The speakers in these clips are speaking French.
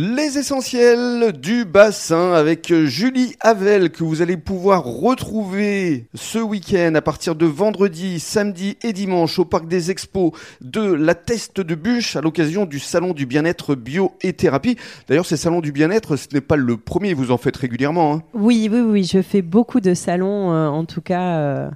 Les essentiels du bassin avec Julie Havel que vous allez pouvoir retrouver ce week-end à partir de vendredi, samedi et dimanche au parc des expos de la Teste de Bûche à l'occasion du salon du bien-être bio et thérapie. D'ailleurs, ces salons du bien-être, ce n'est pas le premier, vous en faites régulièrement. Hein. Oui, oui, oui, je fais beaucoup de salons, euh, en tout cas. Euh,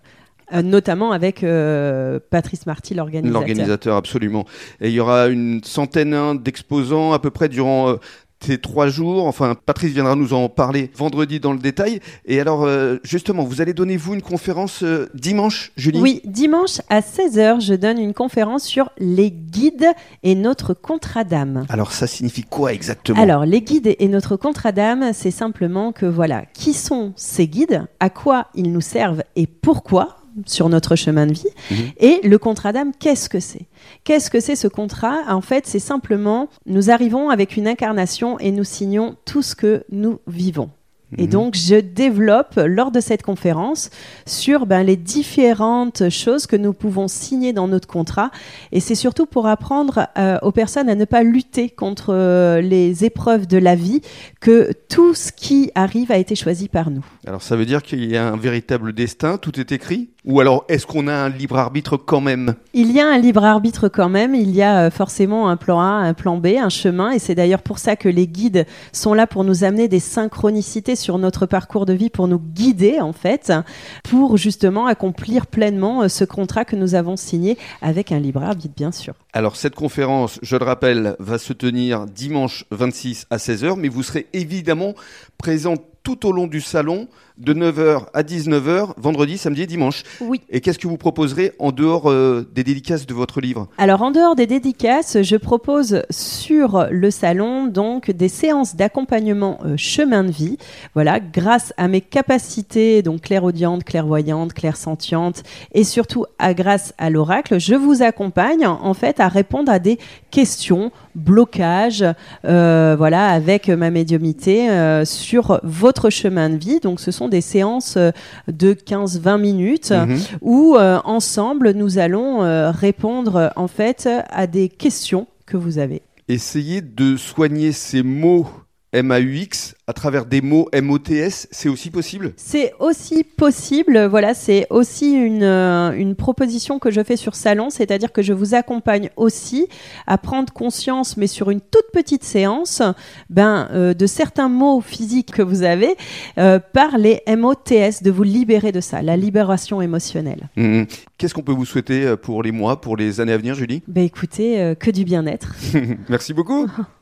euh, notamment avec euh, Patrice Marty, l'organisateur. L'organisateur, absolument. Et il y aura une centaine hein, d'exposants à peu près durant euh, ces trois jours. Enfin, Patrice viendra nous en parler vendredi dans le détail. Et alors, justement, vous allez donner, vous, une conférence dimanche, Julie? Oui, dimanche à 16h, je donne une conférence sur les guides et notre contrat d'âme. Alors, ça signifie quoi exactement? Alors, les guides et notre contrat d'âme, c'est simplement que, voilà, qui sont ces guides, à quoi ils nous servent et pourquoi sur notre chemin de vie. Mhm. Et le contrat d'âme, qu'est-ce que c'est? Qu'est-ce que c'est ce contrat? En fait, c'est simplement, nous arrivons avec une incarnation et nous signons tout ce que nous vivons. Et mhm. donc, je développe lors de cette conférence sur ben, les différentes choses que nous pouvons signer dans notre contrat. Et c'est surtout pour apprendre euh, aux personnes à ne pas lutter contre euh, les épreuves de la vie, que tout ce qui arrive a été choisi par nous. Alors, ça veut dire qu'il y a un véritable destin, tout est écrit? Ou alors, est-ce qu'on a un libre arbitre quand même? Il y a un libre arbitre quand même. Il y a euh, forcément un plan A, un plan B, un chemin. Et c'est d'ailleurs pour ça que les guides sont là pour nous amener des synchronicités sur notre parcours de vie, pour nous guider, en fait, pour justement accomplir pleinement euh, ce contrat que nous avons signé avec un libre arbitre, bien sûr. Alors, cette conférence, je le rappelle, va se tenir dimanche 26 à 16h, mais vous serez évidemment présent tout au long du salon de 9h à 19h, vendredi, samedi et dimanche. Oui. Et qu'est-ce que vous proposerez en dehors euh, des dédicaces de votre livre? Alors en dehors des dédicaces, je propose sur le salon donc des séances d'accompagnement euh, chemin de vie. Voilà, grâce à mes capacités donc clairaudiente, clairvoyante, clairsentiente et surtout à grâce à l'oracle, je vous accompagne en fait à répondre à des questions, blocages, euh, voilà, avec ma médiumité sur votre chemin de vie. Donc ce sont des séances euh, de 15-20 minutes mhm. où euh, ensemble nous allons euh, répondre en fait à des questions que vous avez. Essayez de soigner ces mots MAUX à travers des mots MOTS, c'est aussi possible? C'est aussi possible, voilà, c'est aussi une, euh, une, proposition que je fais sur Salon, c'est-à-dire que je vous accompagne aussi à prendre conscience, mais sur une toute petite séance, ben, euh, de certains mots physiques que vous avez euh, par les MOTS, de vous libérer de ça, la libération émotionnelle. Mmh. Qu'est-ce qu'on peut vous souhaiter pour les mois, pour les années à venir, Julie? Ben, Écoutez, que du bien-être. Merci beaucoup